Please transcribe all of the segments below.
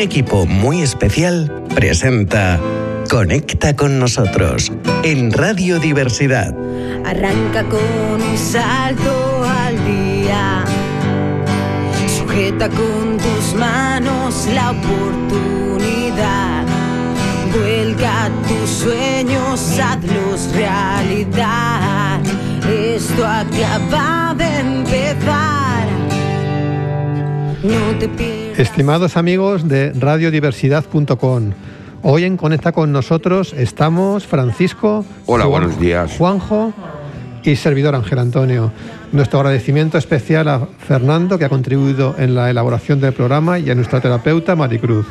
un equipo muy especial presenta Conecta con nosotros en Radio Diversidad. Arranca con un salto al día. Sujeta con tus manos la oportunidad. Vuelca tus sueños, hazlos realidad. Esto acaba de empezar. No te pierdas. Estimados amigos de radiodiversidad.com, hoy en Conecta con nosotros estamos Francisco. Hola, Juan- buenos días. Juanjo y servidor Ángel Antonio. Nuestro agradecimiento especial a Fernando que ha contribuido en la elaboración del programa y a nuestra terapeuta Maricruz.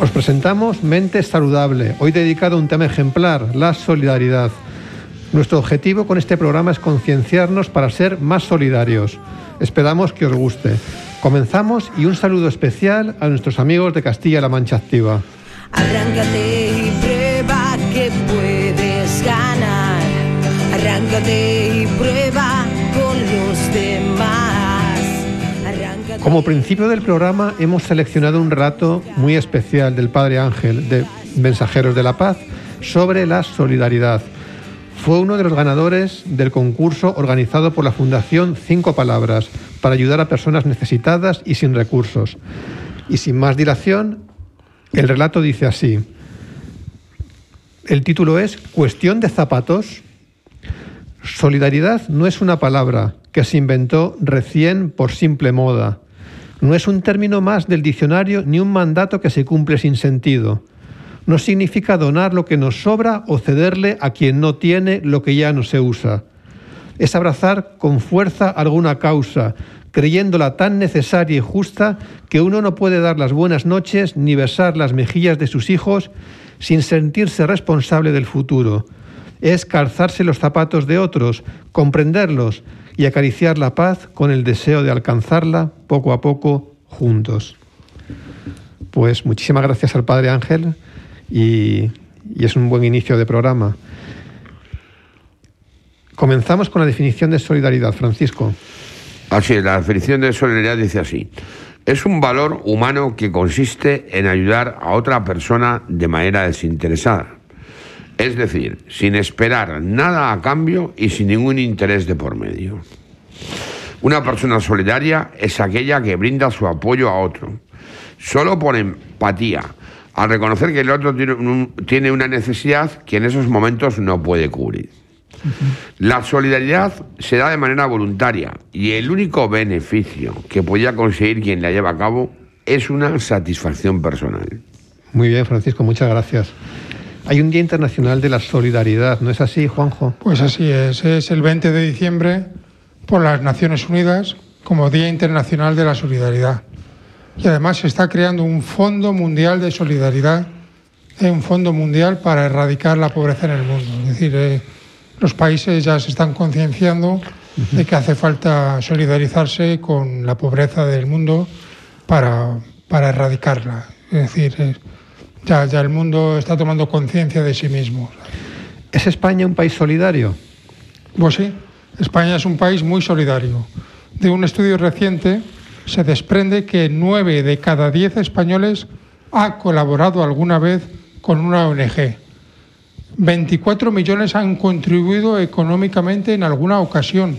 Os presentamos Mente Saludable, hoy dedicado a un tema ejemplar, la solidaridad. Nuestro objetivo con este programa es concienciarnos para ser más solidarios. Esperamos que os guste. Comenzamos y un saludo especial a nuestros amigos de Castilla-La Mancha Activa. Arráncate y prueba que puedes ganar. Arráncate y prueba con los demás. Arráncate Como principio del programa hemos seleccionado un relato muy especial del Padre Ángel de Mensajeros de la Paz sobre la solidaridad. Fue uno de los ganadores del concurso organizado por la Fundación Cinco Palabras para ayudar a personas necesitadas y sin recursos. Y sin más dilación, el relato dice así. El título es Cuestión de zapatos. Solidaridad no es una palabra que se inventó recién por simple moda. No es un término más del diccionario ni un mandato que se cumple sin sentido. No significa donar lo que nos sobra o cederle a quien no tiene lo que ya no se usa. Es abrazar con fuerza alguna causa, creyéndola tan necesaria y justa que uno no puede dar las buenas noches ni besar las mejillas de sus hijos sin sentirse responsable del futuro. Es calzarse los zapatos de otros, comprenderlos y acariciar la paz con el deseo de alcanzarla poco a poco juntos. Pues muchísimas gracias al Padre Ángel y, es un buen inicio de programa. Comenzamos con la definición de solidaridad, Francisco. Así es, la definición de solidaridad dice así. Es un valor humano que consiste en ayudar a otra persona de manera desinteresada. Es decir, sin esperar nada a cambio y sin ningún interés de por medio. Una persona solidaria es aquella que brinda su apoyo a otro, solo por empatía, al reconocer que el otro tiene, un- tiene una necesidad que en esos momentos no puede cubrir. La solidaridad se da de manera voluntaria y el único beneficio que podía conseguir quien la lleva a cabo es una satisfacción personal. Muy bien, Francisco, muchas gracias. Hay un Día Internacional de la Solidaridad, ¿no es así, Juanjo? Pues así es, es el 20 de diciembre por las Naciones Unidas como Día Internacional de la Solidaridad. Y además se está creando un Fondo Mundial de Solidaridad, eh, un Fondo Mundial para erradicar la pobreza en el mundo. Es decir, eh, los países ya se están concienciando de que hace falta solidarizarse con la pobreza del mundo para, para erradicarla. Es decir, eh, ya, ya el mundo está tomando conciencia de sí mismo. ¿Es España un país solidario? Pues sí, España es un país muy solidario. De un estudio reciente se desprende que nueve de cada diez españoles ha colaborado alguna vez con una ONG. 24 millones han contribuido económicamente en alguna ocasión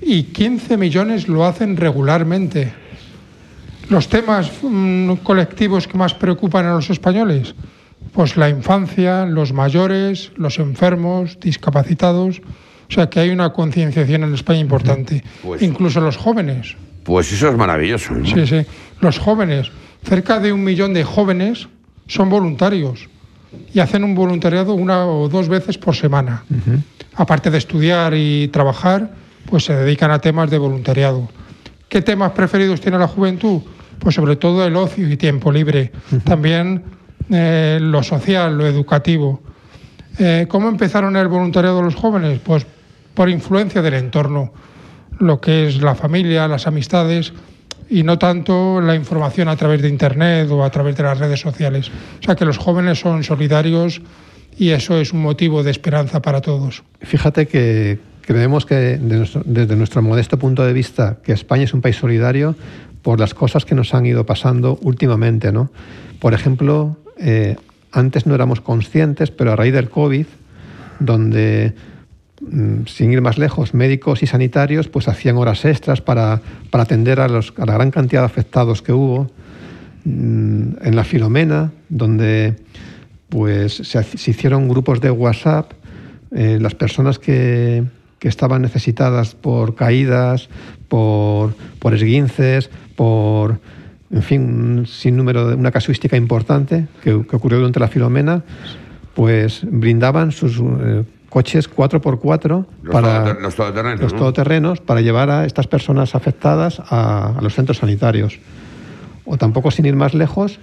y 15 millones lo hacen regularmente. Los temas mm, colectivos que más preocupan a los españoles, pues la infancia, los mayores, los enfermos, discapacitados. O sea que hay una concienciación en España importante. Pues- Incluso los jóvenes. Pues eso es maravilloso. ¿no? Sí, sí. Los jóvenes. Cerca de un millón de jóvenes son voluntarios y hacen un voluntariado una o dos veces por semana. Aparte de estudiar y trabajar, pues se dedican a temas de voluntariado. ¿Qué temas preferidos tiene la juventud? Pues sobre todo el ocio y tiempo libre. También eh, lo social, lo educativo. Eh, ¿Cómo empezaron el voluntariado los jóvenes? Pues por influencia del entorno, lo que es la familia, las amistades y no tanto la información a través de Internet o a través de las redes sociales. O sea que los jóvenes son solidarios y eso es un motivo de esperanza para todos. Fíjate que creemos que desde nuestro modesto punto de vista que España es un país solidario por las cosas que nos han ido pasando últimamente, ¿no? Por ejemplo, eh, antes no éramos conscientes, pero a raíz del COVID, donde sin ir más lejos, médicos y sanitarios pues hacían horas extras para, para atender a, los- a la gran cantidad de afectados que hubo. Mm, En la Filomena, donde pues se, se hicieron grupos de WhatsApp, eh, las personas que, que estaban necesitadas por caídas, por, por esguinces, por, en fin, un sinnúmero de una casuística importante que, que ocurrió durante la Filomena, pues brindaban sus eh, coches 4x4 Los, para los todoterrenos. los ¿no? todoterrenos para llevar a estas personas afectadas a, a los centros sanitarios. O tampoco sin ir más lejos,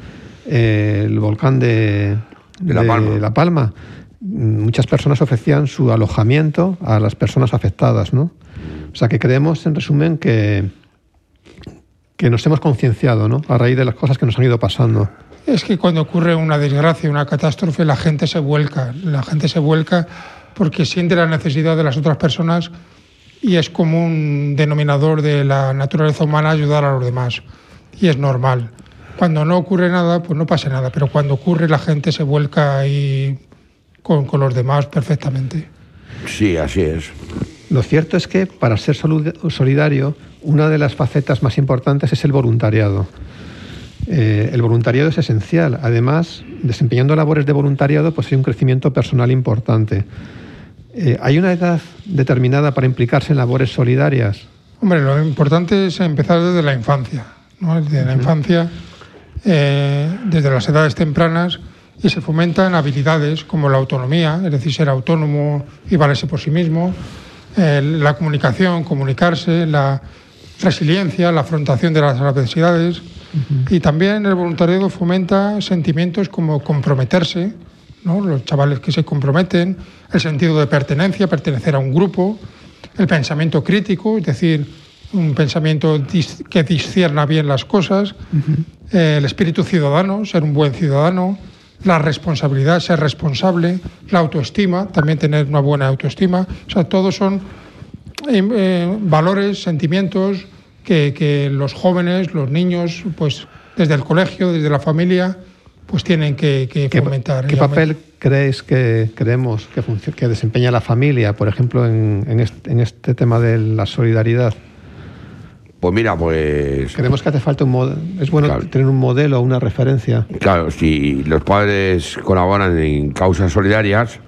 eh, el volcán de, De La Palma. La Palma. Muchas personas ofrecían su alojamiento a las personas afectadas, ¿no? O sea que creemos, en resumen, que, que nos hemos concienciado, ¿no? A raíz de las cosas que nos han ido pasando. Es que cuando ocurre una desgracia, una catástrofe, la gente se vuelca. La gente se vuelca porque siente la necesidad de las otras personas y es como un denominador de la naturaleza humana ayudar a los demás. Y es normal. Cuando no ocurre nada, pues no pasa nada. Pero cuando ocurre, la gente se vuelca ahí con, con los demás perfectamente. Sí, así es. Lo cierto es que para ser solidario, una de las facetas más importantes es el voluntariado. Eh, el voluntariado es esencial. Además, desempeñando labores de voluntariado, pues hay un crecimiento personal importante. Eh, ¿Hay una edad determinada para implicarse en labores solidarias? Hombre, lo importante es empezar desde la infancia, ¿no? Desde la infancia, eh, desde las edades tempranas, y se fomentan habilidades como la autonomía, es decir, ser autónomo y valerse por sí mismo, eh, la comunicación, comunicarse, la resiliencia, la afrontación de las adversidades, y también el voluntariado fomenta sentimientos como comprometerse, ¿no? los chavales que se comprometen, el sentido de pertenencia, pertenecer a un grupo, el pensamiento crítico, es decir, un pensamiento dis- que discierna bien las cosas, eh, el espíritu ciudadano, ser un buen ciudadano, la responsabilidad, ser responsable, la autoestima, también tener una buena autoestima. O sea, todos son eh, eh, valores, sentimientos que, que los jóvenes, los niños, pues desde el colegio, desde la familia, pues tienen que, que ¿Qué, fomentar. qué papel creéis que creemos que, que desempeña la familia, por ejemplo, en, en este, en este tema de la solidaridad? Pues mira, pues Creemos que hace falta un mod- es bueno Claro. tener un modelo, una referencia. Claro, si los padres colaboran en causas solidarias,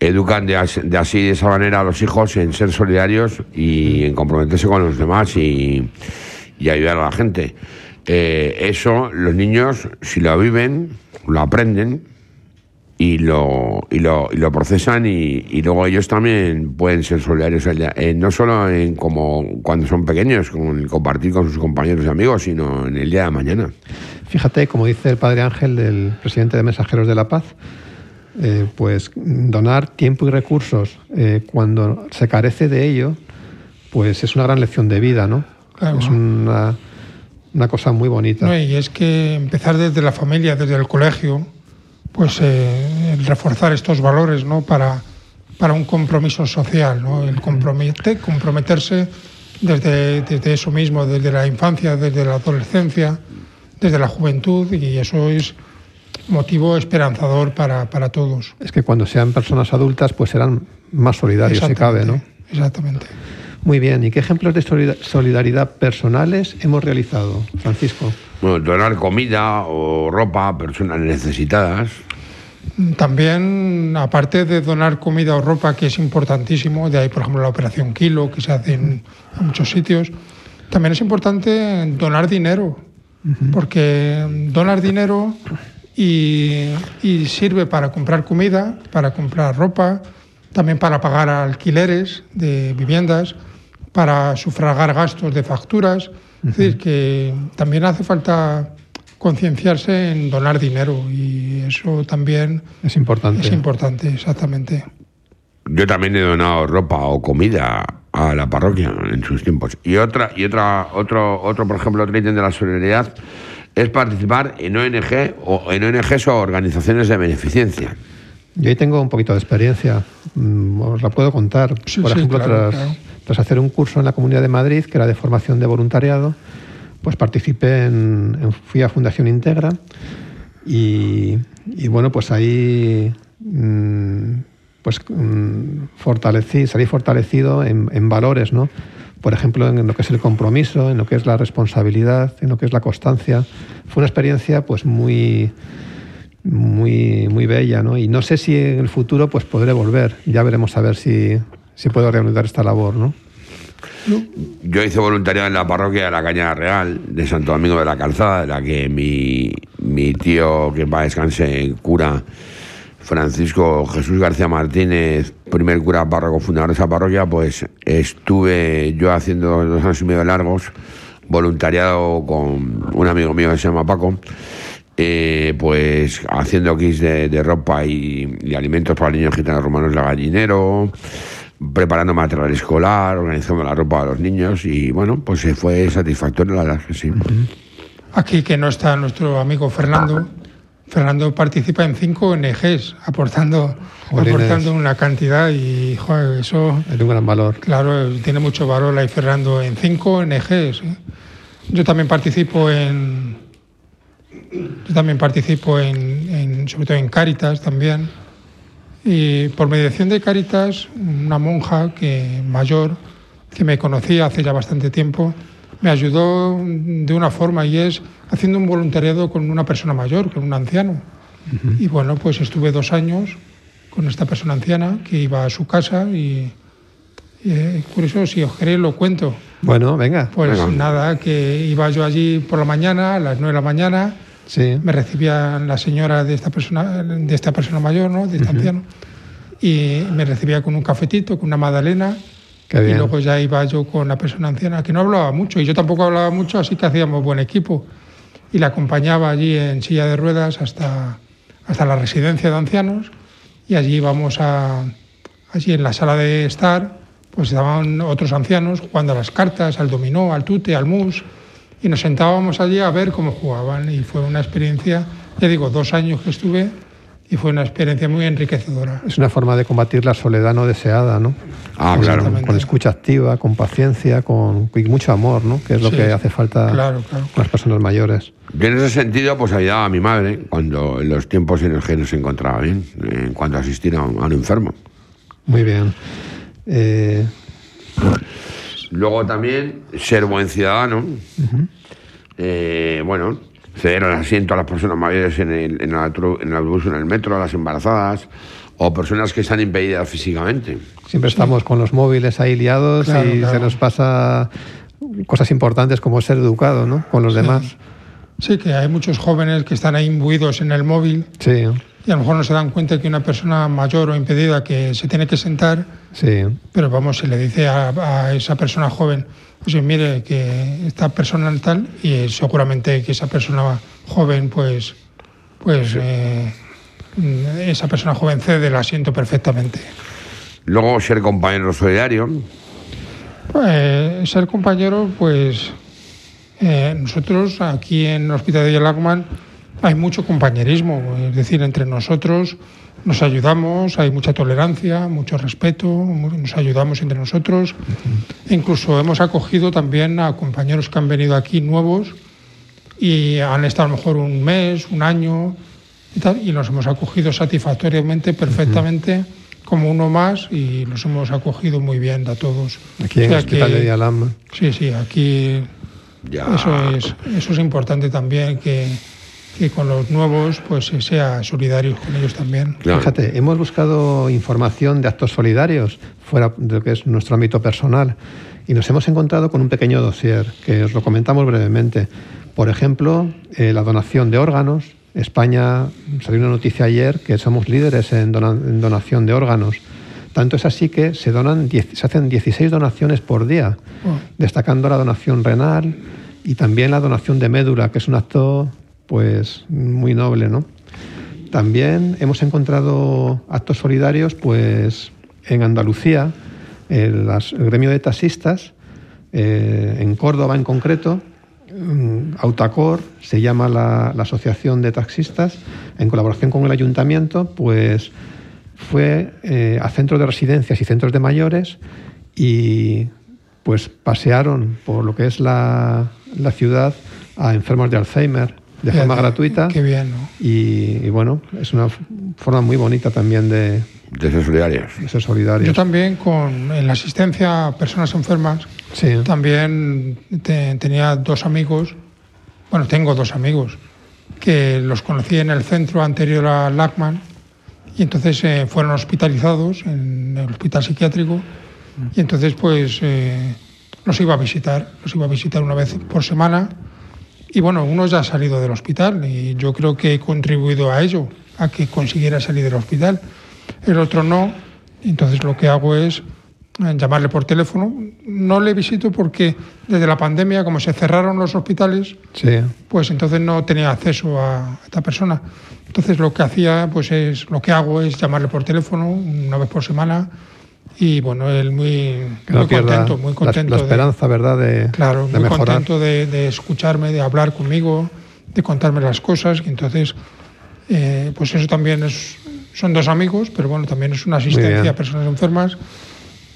educan de, as- de así, de esa manera a los hijos en ser solidarios y en comprometerse con los demás y, y ayudar a la gente. Eh, eso los niños, si lo viven, lo aprenden y lo, y lo, y lo procesan y, y luego ellos también pueden ser solidarios, allá, eh, no solo en como cuando son pequeños, con el compartir con sus compañeros y amigos, sino en el día de mañana. Fíjate, como dice el padre Ángel, del presidente de Mensajeros de la Paz, eh, pues donar tiempo y recursos eh, cuando se carece de ello, pues es una gran lección de vida, ¿no? Claro. Es una, una cosa muy bonita. No, y es que empezar desde la familia, desde el colegio, pues eh, el reforzar estos valores, ¿no? Para, para un compromiso social, ¿no? El compromete, comprometerse desde, desde eso mismo, desde la infancia, desde la adolescencia, desde la juventud, y eso es motivo esperanzador para, para todos. Es que cuando sean personas adultas, pues serán más solidarios, si cabe, ¿no? Exactamente. Muy bien. ¿Y qué ejemplos de solida- solidaridad personales hemos realizado, Francisco? Bueno, donar comida o ropa a personas necesitadas. También, aparte de donar comida o ropa, que es importantísimo, de ahí, por ejemplo, la operación Kilo, que se hace en, en muchos sitios, también es importante donar dinero, porque donar dinero y, y sirve para comprar comida, para comprar ropa, también para pagar alquileres de viviendas, para sufragar gastos de facturas. Es decir, que también hace falta concienciarse en donar dinero y eso también Es importante. es importante, exactamente. Yo también he donado ropa o comida a la parroquia en sus tiempos. Y otra, y otra, otro, otro, por ejemplo, otro ítem de la solidaridad es participar en ONG o en ONGs o organizaciones de beneficencia. Yo ahí tengo un poquito de experiencia, mm, os la puedo contar. Sí, Por sí, ejemplo, claro, tras, claro. tras hacer un curso en la Comunidad de Madrid, que era de formación de voluntariado, pues participé en, en- fui a Fundación Integra y, y bueno, pues ahí mm, pues mm, fortalecí, salí fortalecido en, en valores, ¿no? Por ejemplo, en lo que es el compromiso, en lo que es la responsabilidad, en lo que es la constancia. Fue una experiencia pues muy muy, muy bella, ¿no? Y no sé si en el futuro pues podré volver. Ya veremos a ver si, si puedo reanudar esta labor, ¿no? Yo hice voluntariado en la parroquia de la Cañada Real, de Santo Domingo de la Calzada, de la que mi, mi tío, que va a descanse, cura, Francisco Jesús García Martínez, primer cura párroco fundador de esa parroquia, pues estuve yo haciendo dos años y medio largos, voluntariado con un amigo mío que se llama Paco, eh, pues haciendo kits de, de ropa y, y alimentos para niños gitanos romanos de gallinero, preparando material escolar, organizando la ropa a los niños y bueno, pues se fue satisfactorio, la verdad que sí. Aquí que no está nuestro amigo Fernando. Fernando participa en cinco ONGs, aportando, Jolines. aportando una cantidad y joder, eso, Es un gran valor. claro, tiene mucho valor ahí Fernando en cinco ONGs. ¿eh? Yo también participo en, yo también participo en, en- sobre todo en Cáritas también. Y por mediación de Cáritas, una monja que mayor que me conocía hace ya bastante tiempo, me ayudó de una forma y es haciendo un voluntariado con una persona mayor, con un anciano. Y bueno, pues estuve dos años con esta persona anciana que iba a su casa y, y, eh, por eso si os queréis lo cuento. Bueno, venga. Pues Venga. nada, que iba yo allí por la mañana, a las nueve de la mañana, Sí. me recibía la señora de esta persona, de esta persona mayor, ¿no? de este anciano, y me recibía con un cafetito, con una magdalena, Qué y bien. luego ya iba yo con la persona anciana, que no hablaba mucho, y yo tampoco hablaba mucho, así que hacíamos buen equipo. Y la acompañaba allí en silla de ruedas hasta, hasta la residencia de ancianos, y allí íbamos a, allí en la sala de estar, pues estaban otros ancianos jugando a las cartas, al dominó, al tute, al mus, y nos sentábamos allí a ver cómo jugaban, y fue una experiencia, ya digo, dos años que estuve, y fue una experiencia muy enriquecedora. Es una forma de combatir la soledad no deseada, ¿no? Ah, claro. Con escucha activa, con paciencia, con y mucho amor, ¿no? Que es lo Sí, que hace falta Claro, claro. con las personas mayores. Yo en ese sentido, pues ayudaba a mi madre cuando en los tiempos en los que no se encontraba bien, en cuanto a asistir a un, a un enfermo. Muy bien. Eh, Luego también ser buen ciudadano. Eh, bueno, ceder el asiento a las personas mayores en el, en el autobús, en el autobús, en el metro, a las embarazadas o personas que están impedidas físicamente. siempre estamos con los móviles ahí liados Claro, y claro. se nos pasa cosas importantes como ser educado, ¿no? Con los demás. Sí, que hay muchos jóvenes que están ahí imbuidos en el móvil Sí, y a lo mejor no se dan cuenta que una persona mayor o impedida que se tiene que sentar, sí. pero vamos, se le dice a, a esa persona joven, oye, mire que esta persona tal, y seguramente que esa persona joven, pues, pues eh, esa persona joven cede el asiento perfectamente. Luego ser compañero solidario. Pues, ser compañero, pues eh, nosotros aquí en el Hospital de Yalagman hay mucho compañerismo, es decir, entre nosotros nos ayudamos, hay mucha tolerancia, mucho respeto, mu- nos ayudamos entre nosotros. Incluso hemos acogido también a compañeros que han venido aquí nuevos y han estado a lo mejor un mes, un año y tal, y nos hemos acogido satisfactoriamente, perfectamente, como uno más, y nos hemos acogido muy bien a todos. Aquí en O el sea Hospital que- de Dialama. Sí, sí, aquí Ya. eso es, eso es importante también, que, que con los nuevos pues se sea solidario con ellos también. Claro. Fíjate, hemos buscado información de actos solidarios fuera de lo que es nuestro ámbito personal y nos hemos encontrado con un pequeño dossier que os lo comentamos brevemente. Por ejemplo, eh, la donación de órganos. España salió una noticia ayer que somos líderes en, dona- en donación de órganos. Tanto es así que se, donan se hacen 16 donaciones por día, Oh. destacando la donación renal y también la donación de médula, que es un acto pues muy noble, ¿no? También hemos encontrado actos solidarios pues, en Andalucía, el, gremio de taxistas, eh, en Córdoba en concreto, mm, Autacor, se llama la, la asociación de taxistas, en colaboración con el ayuntamiento, pues fue eh, a centros de residencias y centros de mayores y pues pasearon por lo que es la, la ciudad a enfermos de Alzheimer de Fíjate, forma gratuita. Qué bien, ¿no? Y, y bueno, es una forma muy bonita también de, De ser solidarios. de ser solidarios. Yo también con en la asistencia a personas enfermas, Sí. también te- tenía dos amigos, bueno, tengo dos amigos, que los conocí en el centro anterior a Lachman y entonces eh, fueron hospitalizados en el hospital psiquiátrico y entonces pues eh, los iba a visitar, los iba a visitar una vez por semana y bueno, uno ya ha salido del hospital y yo creo que he contribuido a ello, a que consiguiera salir del hospital. El otro no, entonces lo que hago es eh, llamarle por teléfono. No le visito porque desde la pandemia, como se cerraron los hospitales, Sí. pues entonces no tenía acceso a esta persona. Entonces lo que hacía, pues es, lo que hago es llamarle por teléfono una vez por semana y bueno, él muy, no muy contento, muy la- contento. la, de- esperanza, ¿verdad? De, Claro, de muy mejorar. contento de, de escucharme, de hablar conmigo, de contarme las cosas. Y entonces, eh, pues eso también es, son dos amigos, pero bueno, también es una asistencia a personas enfermas.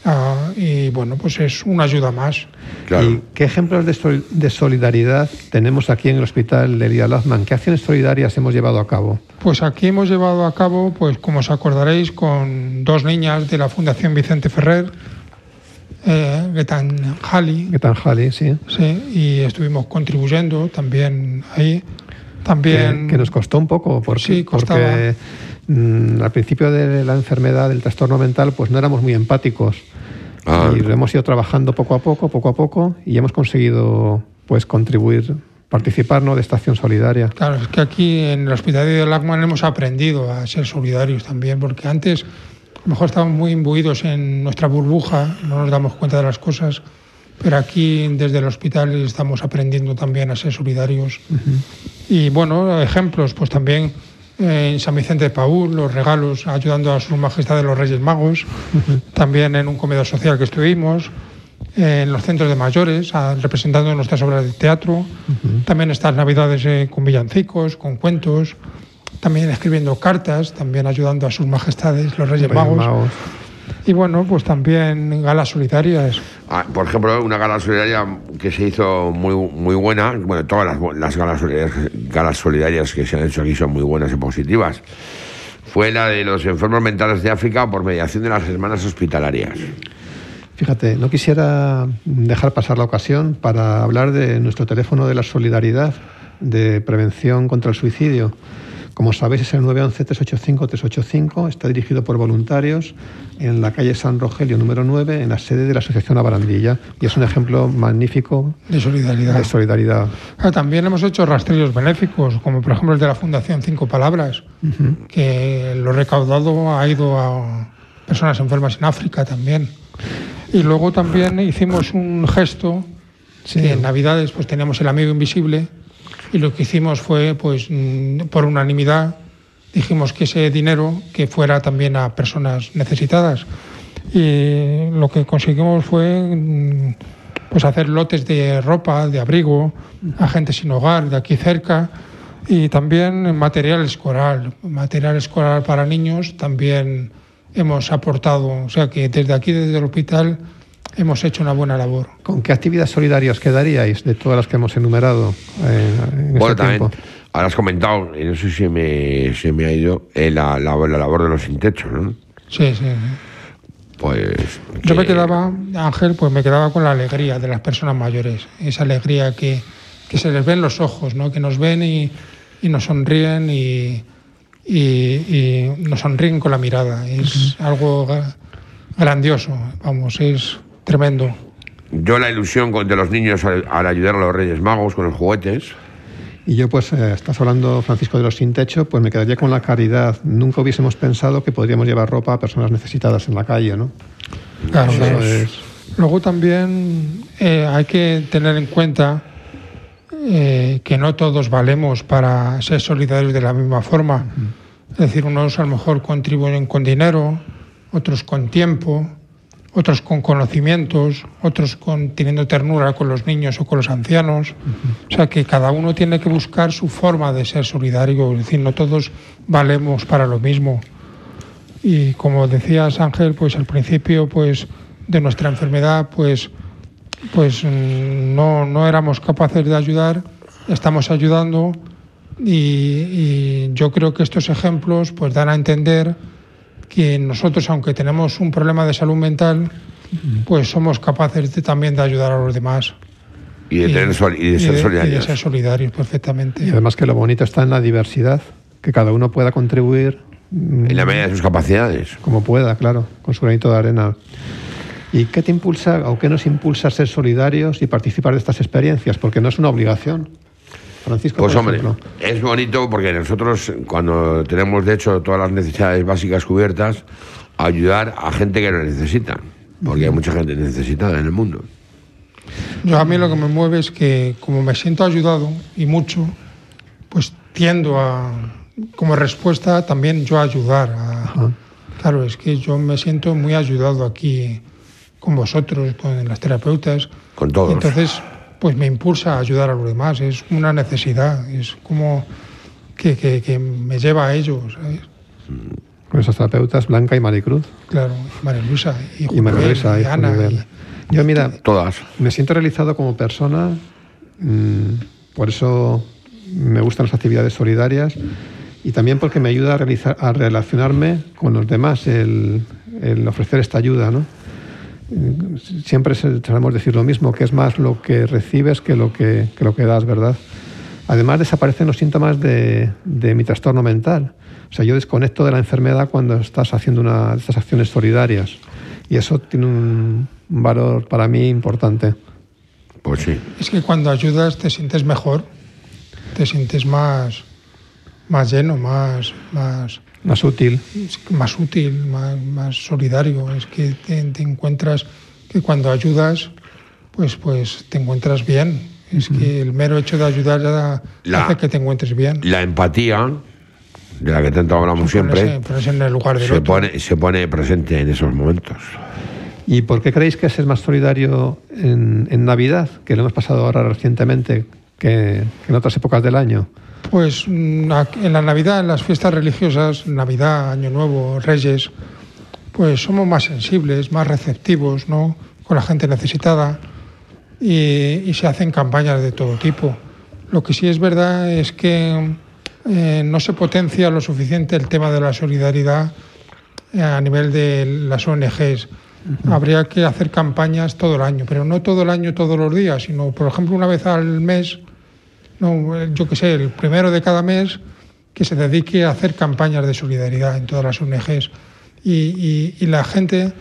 Ah, y bueno, pues es una ayuda más. Claro. ¿Y qué ejemplos de, sol- de solidaridad tenemos aquí en el Hospital de Elías Lazman? ¿Qué acciones solidarias hemos llevado a cabo? Pues aquí hemos llevado a cabo, pues como os acordaréis, con dos niñas de la Fundación Vicente Ferrer, eh, Getan Hali, ¿Qué tal, Jali? Sí. sí, y estuvimos contribuyendo también ahí. Que, También que nos costó un poco, porque, Sí, costaba. porque mm, al principio de la enfermedad, del trastorno mental, pues no éramos muy empáticos. Ah. Y lo hemos ido trabajando poco a poco, poco a poco, y hemos conseguido pues contribuir, participar ¿no? de esta acción solidaria. Claro, es que aquí en el Hospital de Lachman hemos aprendido a ser solidarios también, porque antes a lo mejor estábamos muy imbuidos en nuestra burbuja, no nos damos cuenta de las cosas, pero aquí desde el hospital estamos aprendiendo también a ser solidarios. Y bueno, ejemplos, pues también en San Vicente de Paúl, los regalos ayudando a sus majestades los Reyes Magos, también en un comedor social que estuvimos, en los centros de mayores, representando nuestras obras de teatro, también estas navidades eh, con villancicos, con cuentos, también escribiendo cartas, también ayudando a sus majestades los Reyes, Reyes Magos. Magos. Y bueno, pues también galas solidarias. Ah, por ejemplo, una gala solidaria que se hizo muy, muy buena, bueno, todas las, las galas, solidarias, galas solidarias que se han hecho aquí son muy buenas y positivas, fue la de los enfermos mentales de África por mediación de las hermanas hospitalarias. Fíjate, no quisiera dejar pasar la ocasión para hablar de nuestro teléfono de la solidaridad de prevención contra el suicidio. Como sabéis, es el 911-385-385. Está dirigido por voluntarios en la calle San Rogelio número 9, en la sede de la Asociación La Barandilla. Y es un ejemplo magnífico De solidaridad. de solidaridad. Ah, también hemos hecho rastrillos benéficos, como por ejemplo el de la Fundación Cinco Palabras, que lo recaudado ha ido a personas enfermas en África también. Y luego también hicimos un gesto, que en Navidades pues teníamos el amigo invisible, y lo que hicimos fue, pues mm, por unanimidad, dijimos que ese dinero que fuera también a personas necesitadas. Y lo que conseguimos fue mm, pues hacer lotes de ropa, de abrigo, a gente sin hogar de aquí cerca y también material escolar, material escolar para niños también hemos aportado, o sea que desde aquí, desde el hospital, hemos hecho una buina labor. ¿Con qué actividades solidarias quedaríais de todas las que hemos enumerado eh, en Bueno, este también, tiempo? ahora has comentado, y no sé si me, se me ha ido, eh, la, la, la labor de los sin techo, ¿no? Sí, sí. Pues. Yo me que- quedaba, Ángel, pues me quedaba con la alegría de las personas mayores, esa alegría que, que se les ven los ojos, ¿no? que nos ven y, y nos sonríen y, y- y nos sonríen con la mirada. Es algo gra- grandioso, vamos, es tremendo. Yo la ilusión de los niños al, al ayudar a los Reyes Magos con los juguetes. Y yo, pues, eh, estás hablando, Francisco, de los sin techo, pues me quedaría con la caridad. Nunca hubiésemos pensado que podríamos llevar ropa a personas necesitadas en la calle, ¿no? Claro, Eso claro. es- Luego también eh, hay que tener en cuenta eh, que no todos valemos para ser solidarios de la misma forma. Es decir, unos a lo mejor contribuyen con dinero, otros con tiempo, otros con conocimientos, otros con teniendo ternura con los niños o con los ancianos. O sea que cada uno tiene que buscar su forma de ser solidario, es decir, no todos valemos para lo mismo. y como decías Ángel, pues al principio pues de nuestra enfermedad pues pues mm, no, no éramos capaces de ayudar, estamos ayudando y, y yo creo que estos ejemplos pues dan a entender que nosotros, aunque tenemos un problema de salud mental, pues somos capaces de, también de ayudar a los demás. Y de, tener sol- y de ser y de solidarios. ser solidarios, perfectamente. Y además que lo bonito está en la diversidad, que cada uno pueda contribuir mm, En la medida de sus capacidades. como pueda, claro, con su granito de arena. ¿Y qué te impulsa o qué nos impulsa a ser solidarios y participar de estas experiencias? Porque no es una obligación. Francisco, Pues por hombre, ejemplo. es bonito porque nosotros cuando tenemos de hecho todas las necesidades básicas cubiertas, ayudar a gente que lo necesita. Porque hay mucha gente necesitada en el mundo. Yo a mí lo que me mueve es que como me siento ayudado y mucho, pues tiendo a, como respuesta también yo a ayudar. a- claro, es que yo me siento muy ayudado aquí con vosotros, con las terapeutas. Con todos. Entonces, pues me impulsa a ayudar a los demás. Es una necesidad, es como que, que- que me lleva a ello, ¿sabes? Con esas terapeutas, Blanca y Maricruz. Claro, María Luisa y, Y María Luisa y y Ana. Yo, mira, Todas. me siento realizado como persona, mm, por eso me gustan las actividades solidarias y también porque me ayuda a, realizar, a relacionarme con los demás, el, el ofrecer esta ayuda, ¿no? Siempre sabemos decir lo mismo, que es más lo que recibes que lo que, que lo que das, ¿verdad? Además desaparecen los síntomas de, de mi trastorno mental. O sea, yo desconecto de la enfermedad cuando estás haciendo una de estas acciones solidarias. Y eso tiene un valor para mí importante. Pues sí. Es que cuando ayudas te sientes mejor, te sientes más, más lleno, más, más, Más útil. más útil, más, más solidario. Es que te, te encuentras que cuando ayudas, pues, pues te encuentras bien. Es que el mero hecho de ayudar ya La- hace que te encuentres bien. La empatía, de la que tanto hablamos siempre, Ponerse, ponerse en el lugar del se otro. pone, se pone presente en esos momentos. ¿Y por qué creéis que es el más solidario en, en Navidad, que lo hemos pasado ahora recientemente, que, que en otras épocas del año? Pues mm, en la Navidad, en las fiestas religiosas, Navidad, Año Nuevo, Reyes, pues somos más sensibles, más receptivos, ¿no? Con la gente necesitada y, y se hacen campañas de todo tipo. Lo que sí es verdad es que eh, no se potencia lo suficiente el tema de la solidaridad eh, a nivel de las ONGs. Habría que hacer campañas todo el año, pero no todo el año, todos los días, sino, por ejemplo, una vez al mes no, eh, yo qué sé, el primero de cada mes que se dedique a hacer campañas de solidaridad en todas las ONGs. Y, la gente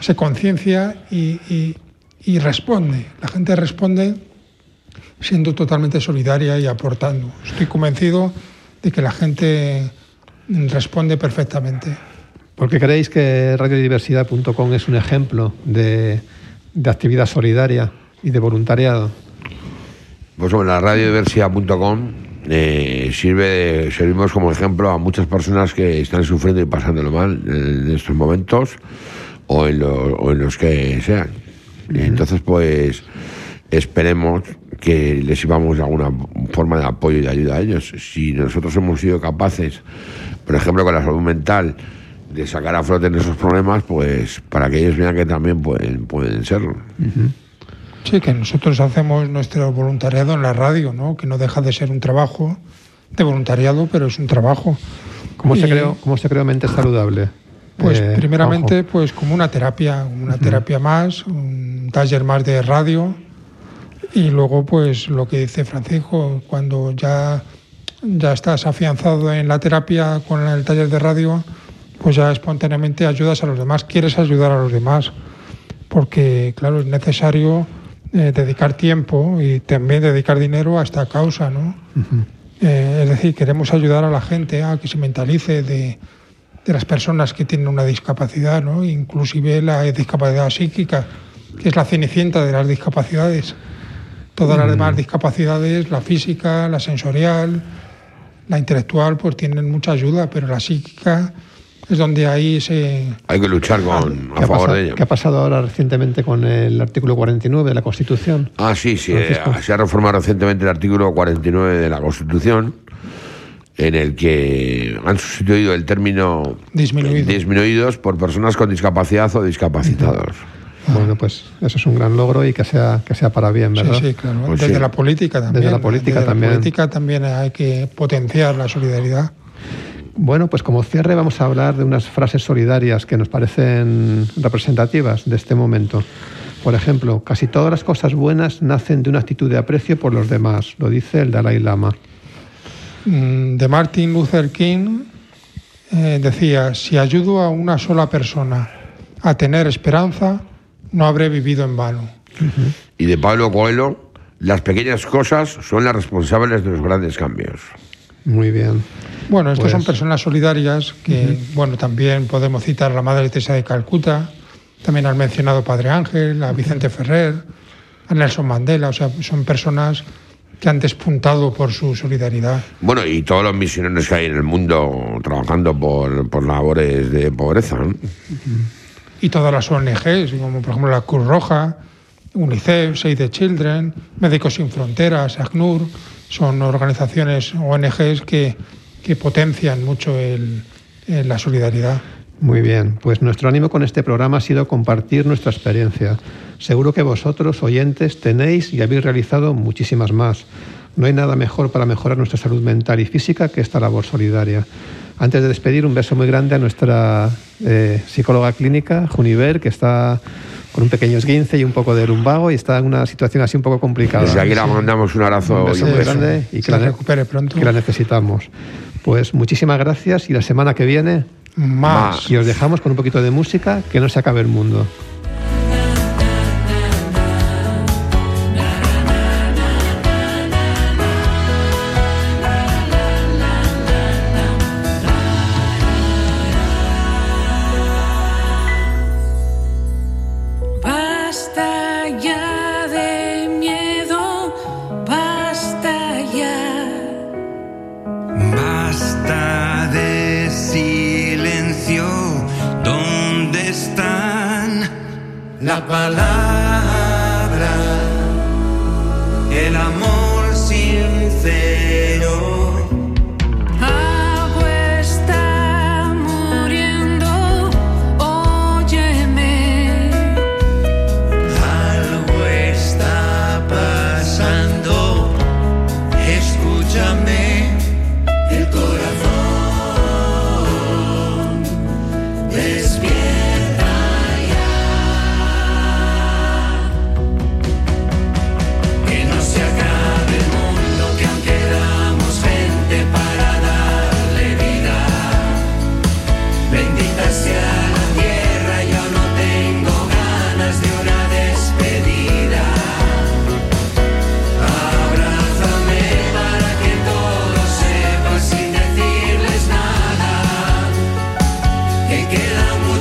se conciencia y responde. La gente responde siendo totalmente solidaria y aportando. Estoy convencido de que la gente responde perfectamente. ¿Por qué creéis que radiodiversidad.com es un ejemplo de, de actividad solidaria y de voluntariado? Pues sobre la radiodiversidad.com eh, sirve servimos como ejemplo a muchas personas que están sufriendo y pasándolo mal en estos momentos o en, lo- o en los que sean. Entonces, pues esperemos que les sirvamos de alguna forma de apoyo y de ayuda a ellos. Si nosotros hemos sido capaces, por ejemplo, con la salud mental, de sacar a flote en esos problemas, pues para que ellos vean que también pueden, pueden serlo. Sí, que nosotros hacemos nuestro voluntariado en la radio, ¿no? que no deja de ser un trabajo de voluntariado, pero es un trabajo. ¿Cómo, se, creó, ¿Cómo se creó Mente Saludable? Pues Eh, primeramente, pues como una terapia, una terapia más, un taller más de radio y luego pues lo que dice Francisco, cuando ya, ya estás afianzado en la terapia con el taller de radio, pues ya espontáneamente ayudas a los demás, quieres ayudar a los demás, porque claro, es necesario eh, dedicar tiempo y también dedicar dinero a esta causa, ¿no? Eh, es decir, queremos ayudar a la gente a que se mentalice de, de las personas que tienen una discapacidad, ¿no? inclusive la discapacidad psíquica, que es la cenicienta de las discapacidades. Todas las demás discapacidades, la física, la sensorial, la intelectual, pues tienen mucha ayuda, pero la psíquica es donde ahí se... Hay que luchar con, ¿Qué a ha, favor pasado, de ello. qué ha pasado ahora recientemente con el artículo 49 de la Constitución? Ah, sí, sí. eh, se ha reformado recientemente el artículo 49 de la Constitución, en el que han sustituido el término Disminuido. disminuidos por personas con discapacidad o discapacitados. Bueno, pues eso es un gran logro y que sea, que sea para bien, Sí, ¿verdad? sí, claro. Pues Desde sí. la política también. Desde la política Desde también. La política también hay que potenciar la solidaridad. Bueno, pues como cierre vamos a hablar de unas frases solidarias que nos parecen representativas de este momento. Por ejemplo, casi todas las cosas buenas nacen de una actitud de aprecio por los demás, lo dice el Dalai Lama. Mm, De Martin Luther King eh, decía, si ayudo a una sola persona a tener esperanza, no habré vivido en vano. Y de Pablo Coelho, las pequeñas cosas son las responsables de los grandes cambios. Muy bien. Bueno, estos Pues- son personas solidarias que, bueno, también podemos citar a la Madre Teresa de Calcuta, también has mencionado Padre Ángel, a Vicente Ferrer, a Nelson Mandela, o sea, son personas que han despuntado por su solidaridad. Bueno, y todos los misioneros que hay en el mundo trabajando por, por labores de pobreza. ¿no? Y todas las ONGs, como por ejemplo la Cruz Roja, UNICEF, Save the Children, Médicos Sin Fronteras, ACNUR, son organizaciones ONGs que, que potencian mucho el- el- la solidaridad. Muy bien, pues nuestro ánimo con este programa ha sido compartir nuestra experiencia. Seguro que vosotros, oyentes, tenéis y habéis realizado muchísimas más. No hay nada mejor para mejorar nuestra salud mental y física que esta labor solidaria. Antes de despedir, un beso muy grande a nuestra eh, psicóloga clínica, Juniver, que está con un pequeño esguince y un poco de lumbago y está en una situación así un poco complicada. Desde aquí le mandamos un abrazo Un y un beso. grande y Se que la, ne- recupere pronto. que la necesitamos. Pues muchísimas gracias y la semana que viene Más. y os dejamos con un poquito de música que no se acabe el mundo. El amor? que queda muy